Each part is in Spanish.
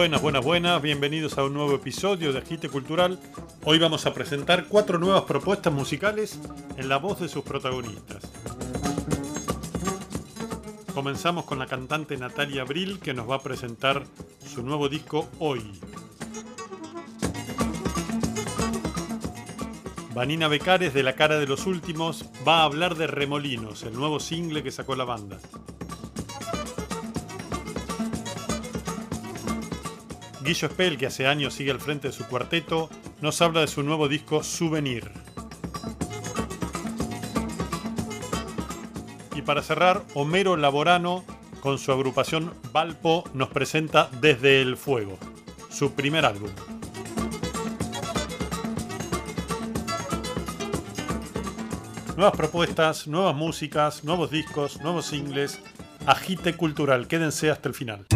Buenas, buenas, buenas, bienvenidos a un nuevo episodio de Agite Cultural. Hoy vamos a presentar cuatro nuevas propuestas musicales en la voz de sus protagonistas. Comenzamos con la cantante Natalia Abril que nos va a presentar su nuevo disco Hoy. Vanina Becares de La Cara de los Últimos va a hablar de Remolinos, el nuevo single que sacó la banda. Guillo Spell, que hace años sigue al frente de su cuarteto, nos habla de su nuevo disco Souvenir. Y para cerrar, Homero Laborano, con su agrupación Valpo, nos presenta Desde el Fuego, su primer álbum. Nuevas propuestas, nuevas músicas, nuevos discos, nuevos singles. Agite cultural, quédense hasta el final.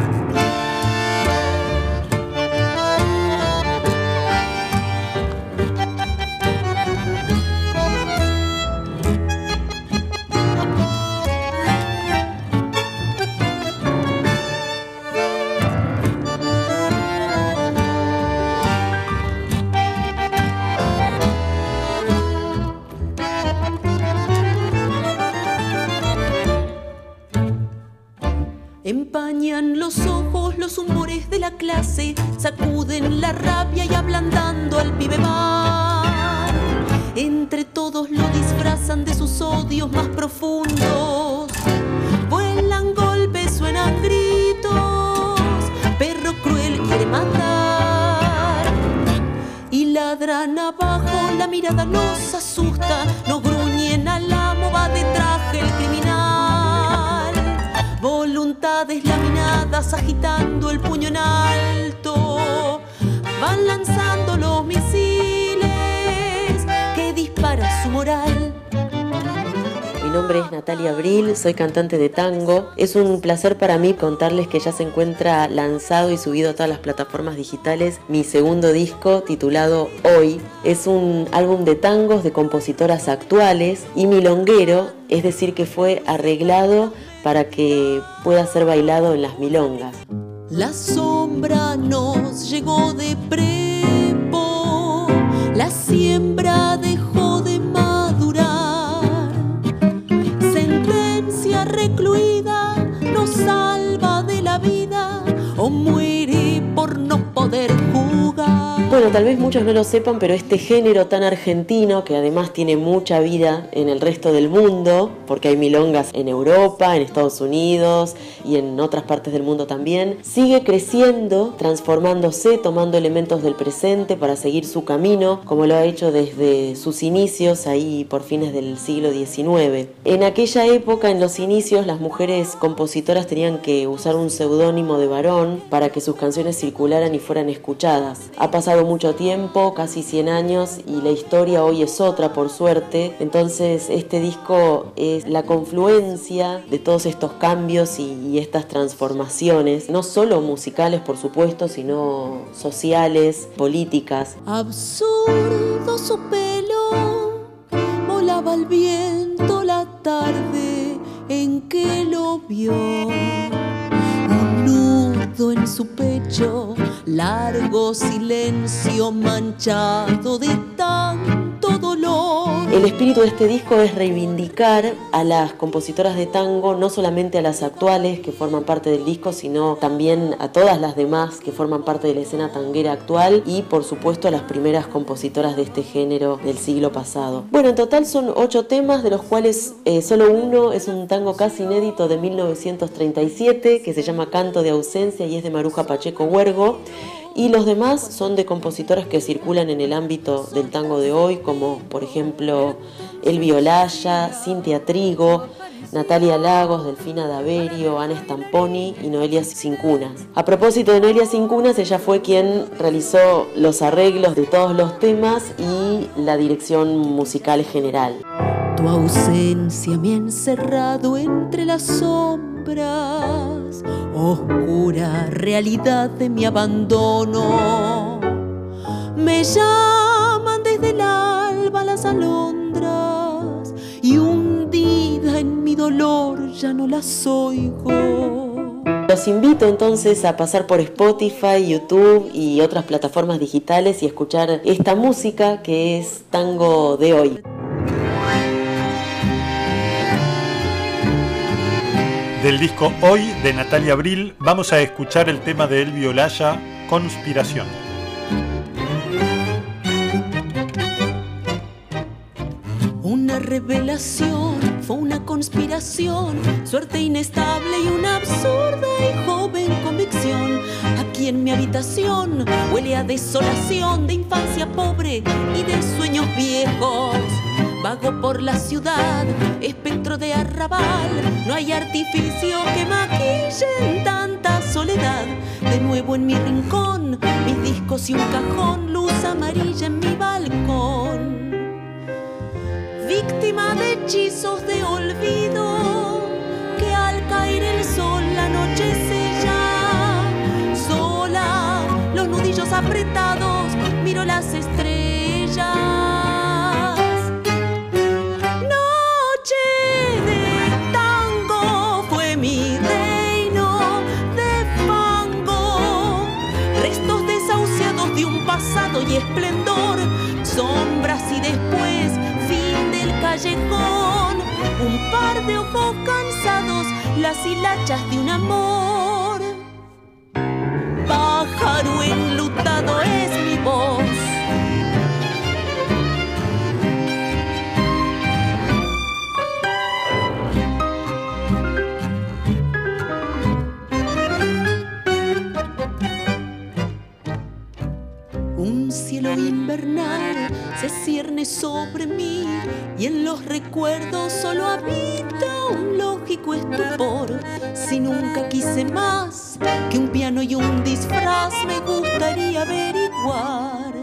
Los ojos los humores de la clase, sacuden la rabia y ablandando al pibe va. Entre todos lo disfrazan de sus odios más profundos. Vuelan golpes, suenan gritos, perro cruel quiere matar. Y ladran abajo, la mirada los asusta, no gruñen al amo, va de traje el criminal. Voluntades laminadas agitando el puño en alto, van lanzando los misiles que dispara su moral. Mi nombre es Natalia Abril, soy cantante de tango. Es un placer para mí contarles que ya se encuentra lanzado y subido a todas las plataformas digitales mi segundo disco titulado Hoy. Es un álbum de tangos de compositoras actuales y milonguero, es decir, que fue arreglado para que pueda ser bailado en las milongas. La sombra nos llegó de prepo, la siembra de Bueno, tal vez muchos no lo sepan, pero este género tan argentino, que además tiene mucha vida en el resto del mundo, porque hay milongas en Europa, en Estados Unidos y en otras partes del mundo también, sigue creciendo, transformándose, tomando elementos del presente para seguir su camino, como lo ha hecho desde sus inicios, ahí por fines del siglo XIX. En aquella época, en los inicios, las mujeres compositoras tenían que usar un seudónimo de varón para que sus canciones circularan y fueran escuchadas. Ha pasado mucho tiempo, casi 100 años, y la historia hoy es otra, por suerte. Entonces, este disco es la confluencia de todos estos cambios y, estas transformaciones, no solo musicales, por supuesto, sino sociales, políticas. Absurdo su pelo, volaba al viento la tarde en que lo vio. En su pecho, largo silencio manchado de tanto dolor. El espíritu de este disco es reivindicar a las compositoras de tango, no solamente a las actuales que forman parte del disco, sino también a todas las demás que forman parte de la escena tanguera actual y por supuesto a las primeras compositoras de este género del siglo pasado. Bueno, en total son ocho temas, de los cuales eh, solo uno es un tango casi inédito de 1937 que se llama Canto de Ausencia y es de Maruja Pacheco Huergo. Y los demás son de compositoras que circulan en el ámbito del tango de hoy, como por ejemplo El Violaya, Cintia Trigo, Natalia Lagos, Delfina Daverio, Ana Stamponi y Noelia Cincunas. A propósito de Noelia Cincunas, ella fue quien realizó los arreglos de todos los temas y la dirección musical general. Tu ausencia me ha encerrado entre las sombras, oscura realidad de mi abandono. Me llaman desde el alba las alondras y hundida en mi dolor ya no las oigo. Los invito entonces a pasar por Spotify, YouTube y otras plataformas digitales y escuchar esta música que es tango de hoy. Del disco Hoy de Natalia Abril vamos a escuchar el tema de Elvio Olaya, Conspiración. Una revelación fue una conspiración, suerte inestable y una absurda y joven convicción. Aquí en mi habitación huele a desolación de infancia pobre y de sueños viejos. Vago por la ciudad, espectro de arrabal, no hay artificio que maquillen tanta soledad. De nuevo en mi rincón, mis discos y un cajón, luz amarilla en mi balcón víctima de hechizos de olvido, que al caer el sol la noche sella. Sola, los nudillos apretados, y esplendor, sombras y después fin del callejón, un par de ojos cansados, las hilachas de un amor. Pájaro enlutado es Invernal se cierne sobre mí y en los recuerdos solo habita un lógico estupor. Si nunca quise más que un piano y un disfraz, me gustaría averiguar.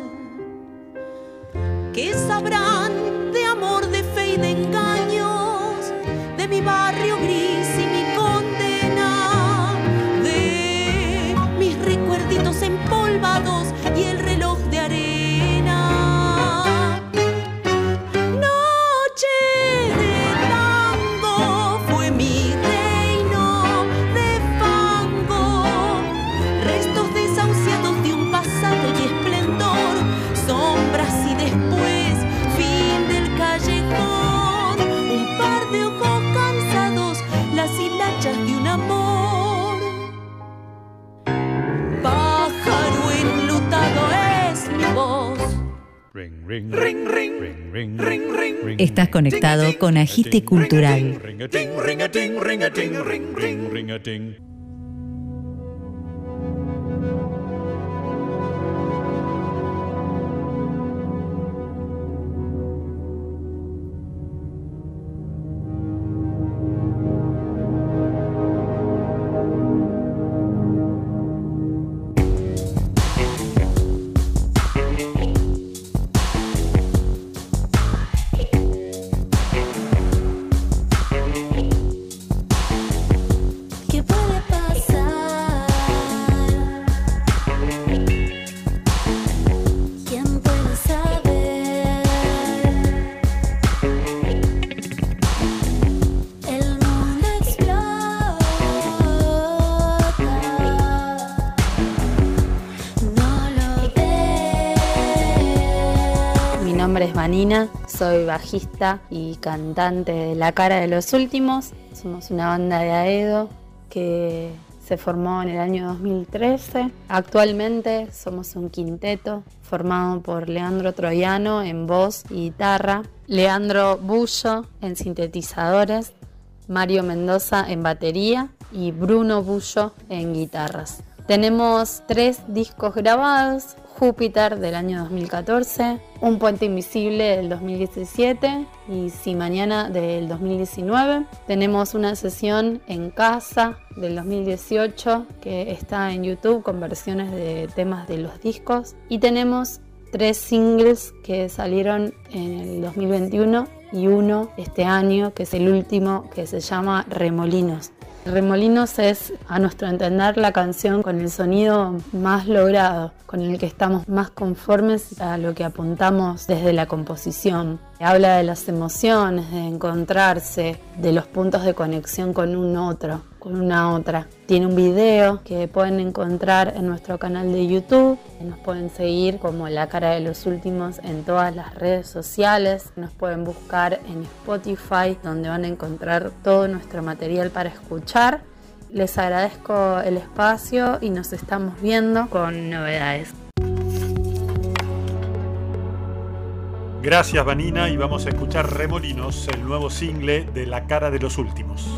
¿Qué sabrán de amor, de fe y de engaños? De mi barrio gris Estás conectado con Agite Cultural. Soy bajista y cantante de La Cara de los Últimos. Somos una banda de Aedo que se formó en el año 2013. Actualmente somos un quinteto formado por Leandro Troyano en voz y guitarra, Leandro Bullo en sintetizadores, Mario Mendoza en batería y Bruno Bullo en guitarras. Tenemos tres discos grabados Júpiter del año 2014, Un puente invisible del 2017 y Si mañana del 2019. Tenemos una sesión en casa del 2018 que está en YouTube con versiones de temas de los discos y tenemos tres singles que salieron en el 2021 y uno este año que es el último que se llama Remolinos. Remolinos es, a nuestro entender, la canción con el sonido más logrado, con el que estamos más conformes a lo que apuntamos desde la composición. Habla de las emociones, de encontrarse, de los puntos de conexión con un otro, con una otra. Tiene un video que pueden encontrar en nuestro canal de YouTube. Nos pueden seguir como La Cara de los Últimos en todas las redes sociales. Nos pueden buscar en Spotify, donde van a encontrar todo nuestro material para escuchar. Les agradezco el espacio y nos estamos viendo con novedades. Gracias Vanina y vamos a escuchar Remolinos, el nuevo single de La cara de los últimos.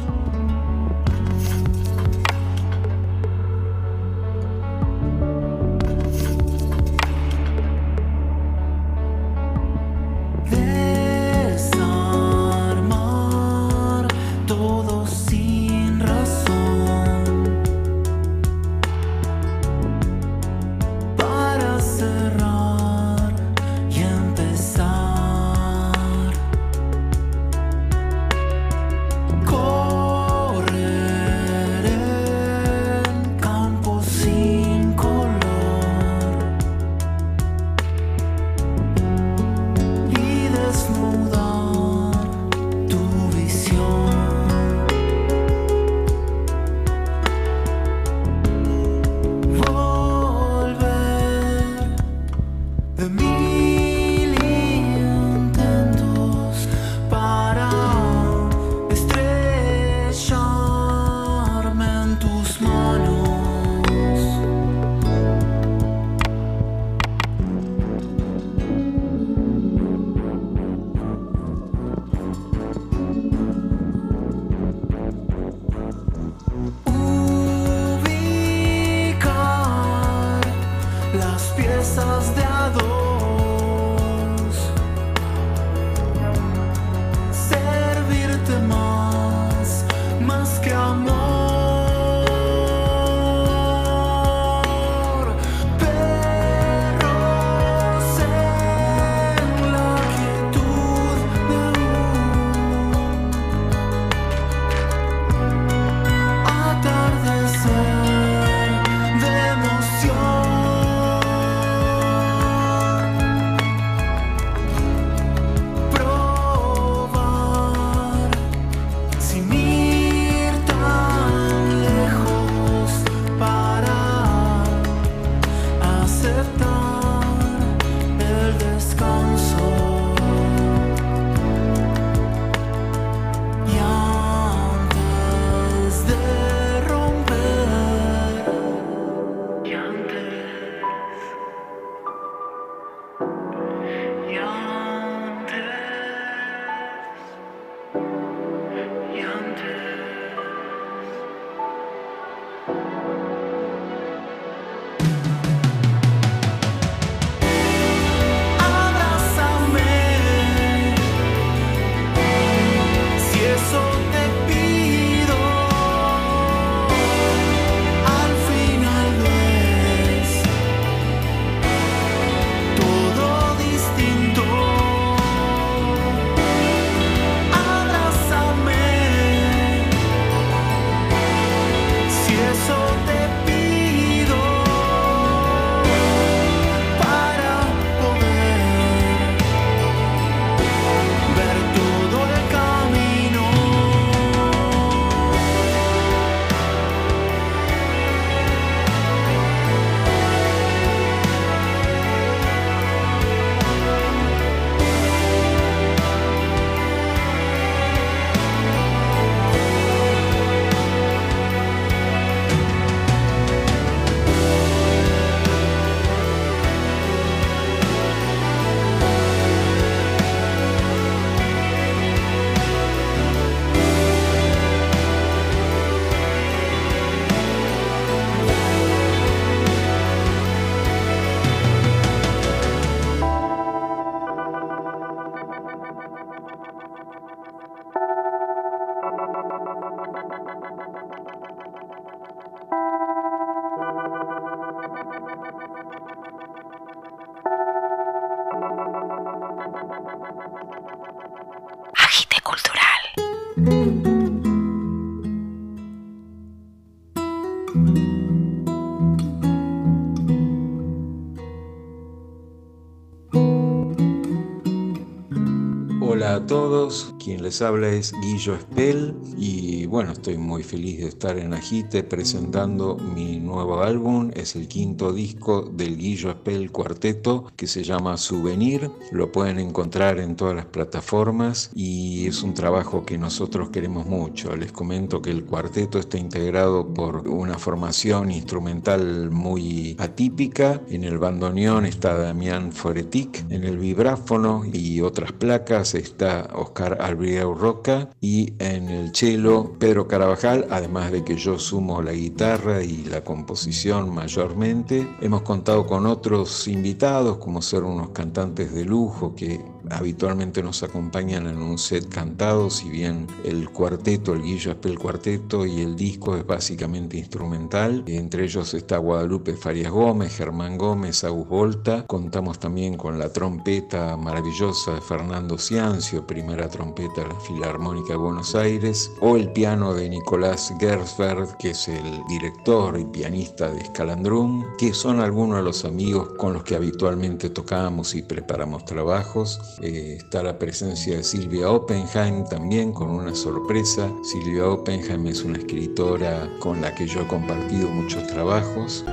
Quien les habla es Guillo Spell y bueno, estoy muy feliz de estar en Agite presentando mi nuevo álbum, es el quinto disco del Guillo Spell Cuarteto que se llama Souvenir, lo pueden encontrar en todas las plataformas y es un trabajo que nosotros queremos mucho. Les comento que el cuarteto está integrado por una formación instrumental muy atípica, en el bandoneón está Damián Foretic, en el vibráfono y otras placas está Oscar Albrieu Roca y en el cello Pedro Carabajal, además de que yo sumo la guitarra y la composición mayormente. Hemos contado con otros invitados como ser unos cantantes de lujo que habitualmente nos acompañan en un set cantado, si bien el cuarteto, el Guillo Espel Cuarteto y el disco es básicamente instrumental. Entre ellos está Guadalupe Farias Gómez, Germán Gómez, Agus Volta. Contamos también con la trompeta maravillosa de Fernando Ciancio, primera trompeta de la Filarmónica de Buenos Aires, o el piano de Nicolás Gersberg, que es el director y pianista de Scalandrum, que son algunos de los amigos con los que habitualmente tocamos y preparamos trabajos. Eh, está la presencia de Silvia Oppenheim también con una sorpresa. Silvia Oppenheim es una escritora con la que yo he compartido muchos trabajos.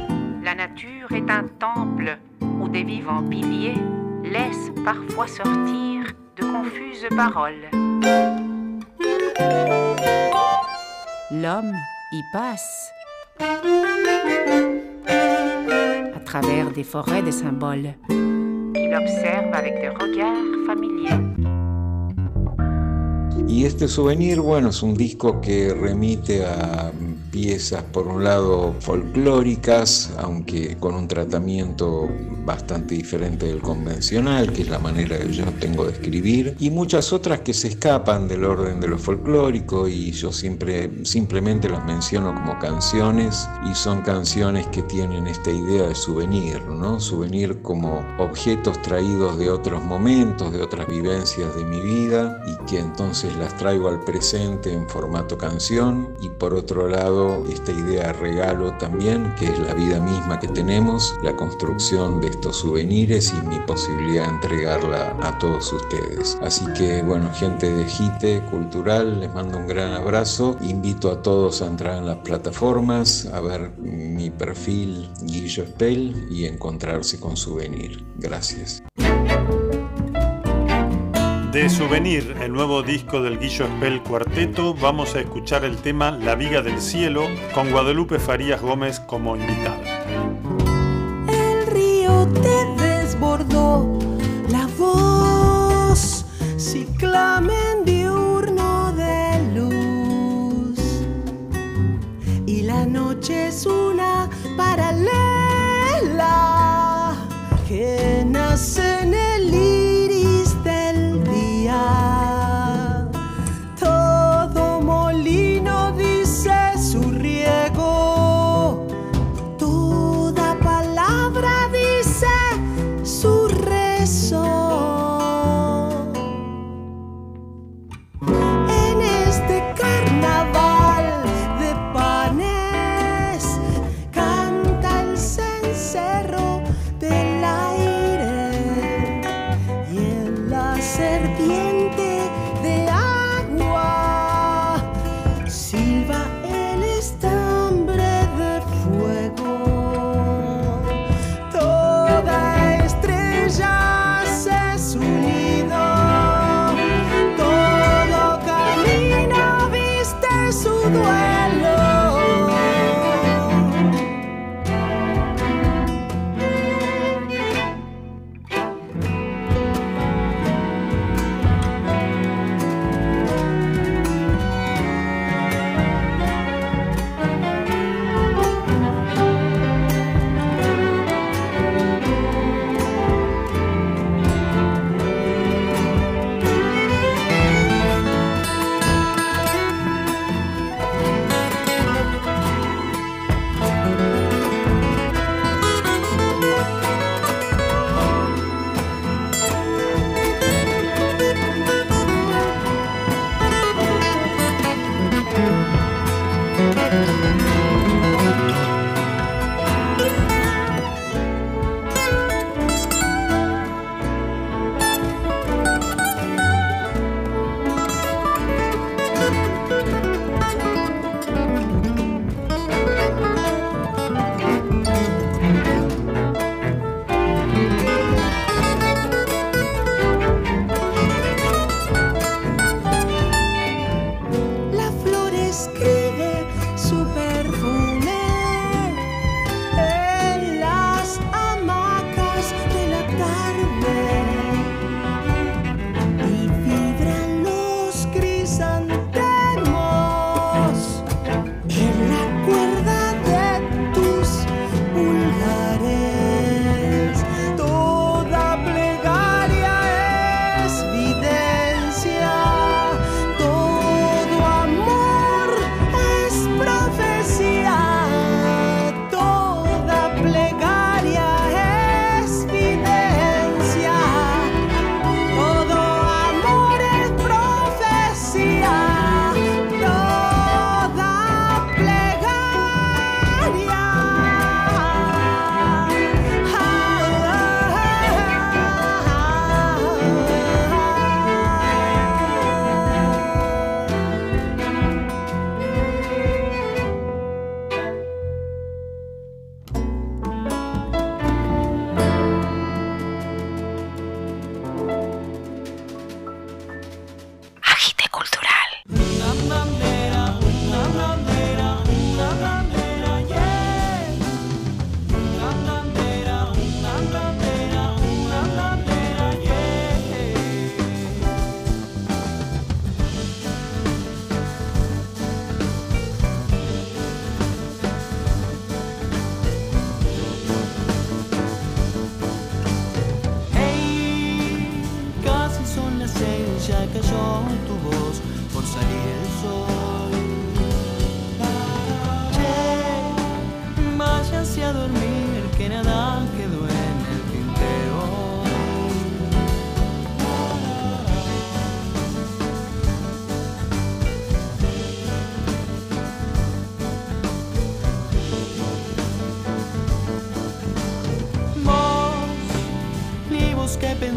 La nature est un temple où des vivants piliers laissent parfois sortir de confuses paroles. L'homme y passe à travers des forêts de symboles. Qu'il observe avec des regards familiers. Y este souvenir, bueno, es un disco que remite a piezas, por un lado, folclóricas, aunque con un tratamiento bastante diferente del convencional, que es la manera que yo tengo de escribir, y muchas otras que se escapan del orden de lo folclórico y yo siempre simplemente las menciono como canciones y son canciones que tienen esta idea de souvenir, ¿no? Souvenir como objetos traídos de otros momentos, de otras vivencias de mi vida y que entonces las traigo al presente en formato canción y por otro lado esta idea de regalo también, que es la vida misma que tenemos, la construcción de estos souvenirs y mi posibilidad de entregarla a todos ustedes. Así que bueno, gente de Gite Cultural, les mando un gran abrazo. Invito a todos a entrar en las plataformas, a ver mi perfil Guillo Spell y encontrarse con Souvenir. Gracias. De Souvenir, el nuevo disco del Guillo Spell Cuarteto, vamos a escuchar el tema La Viga del Cielo con Guadalupe Farías Gómez como invitada. El río te desbordó la voz, ciclamen diurno de luz. Y la noche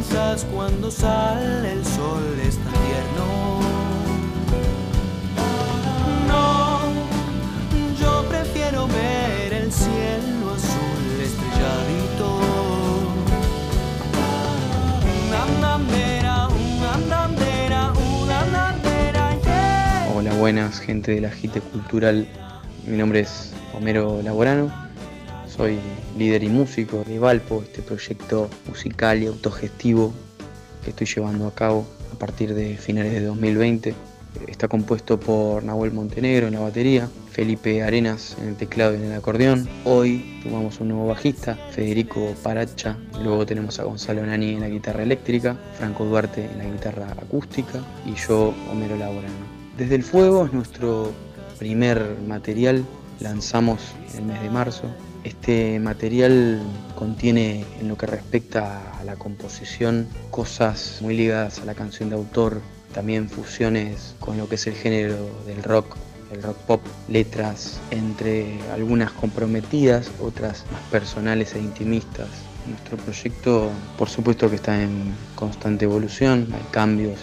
pensás cuando sale el sol es tan tierno. No, yo prefiero ver el cielo azul estrelladito. Hola, buenas, gente de la Gite Cultural. Mi nombre es Homero Laborano. Soy líder y músico de Valpo, este proyecto musical y autogestivo que estoy llevando a cabo a partir de finales de 2020. Está compuesto por Nahuel Montenegro en la batería, Felipe Arenas en el teclado y en el acordeón. Hoy tomamos un nuevo bajista, Federico Paracha. Luego tenemos a Gonzalo Nani en la guitarra eléctrica, Franco Duarte en la guitarra acústica y yo, Homero Laborano. Desde el Fuego es nuestro primer material, lanzamos en el mes de marzo. Este material contiene en lo que respecta a la composición cosas muy ligadas a la canción de autor, también fusiones con lo que es el género del rock, el rock pop, letras entre algunas comprometidas, otras más personales e intimistas. Nuestro proyecto por supuesto que está en constante evolución, hay cambios,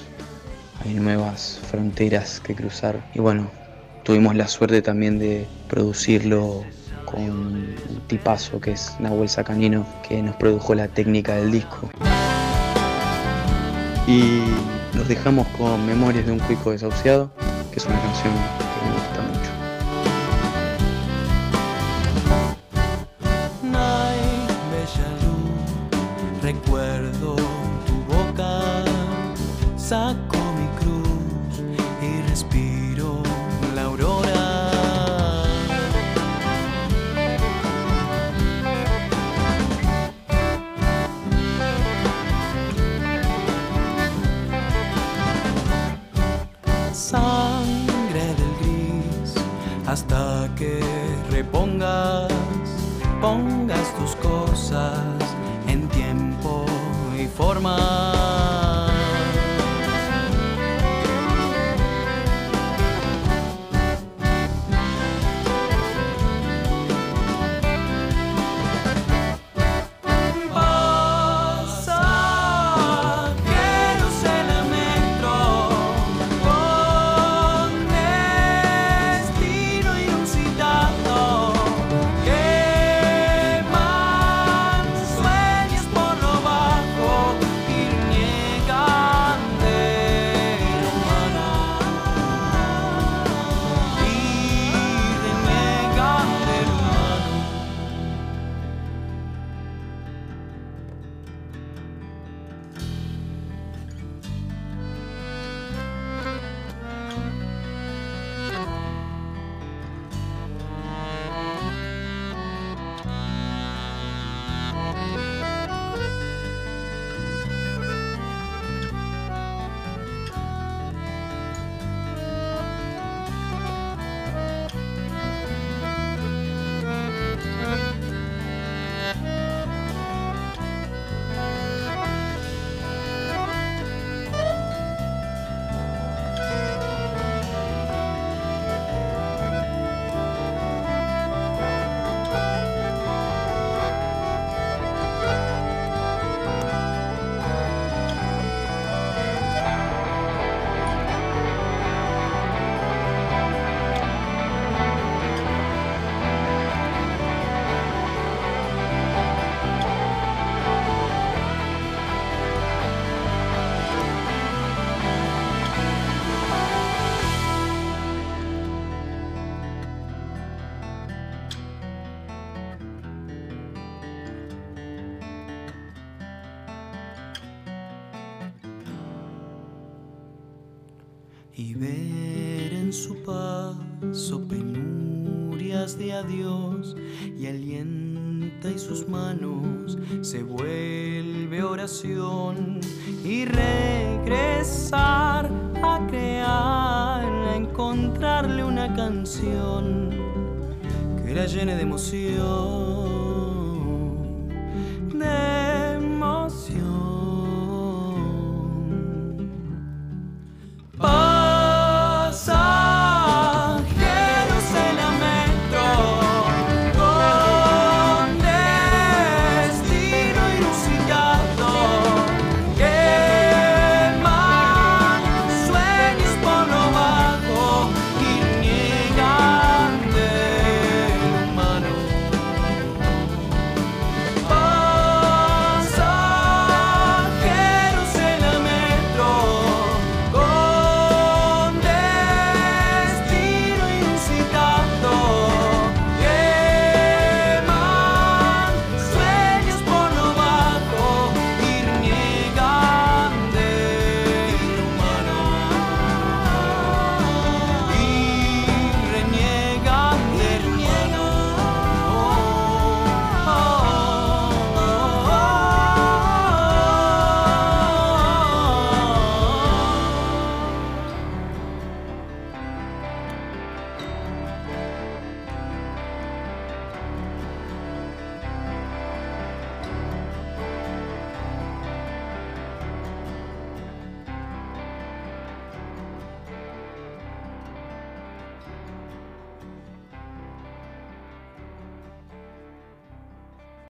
hay nuevas fronteras que cruzar y bueno, tuvimos la suerte también de producirlo un tipazo que es Nahuel Sacanino que nos produjo la técnica del disco. Y los dejamos con Memorias de un cuico desahuciado, que es una canción que me gusta mucho. Recuerdo tu boca, Dios y alienta y sus manos se vuelve oración y regresar a crear, a encontrarle una canción que la llene de emoción.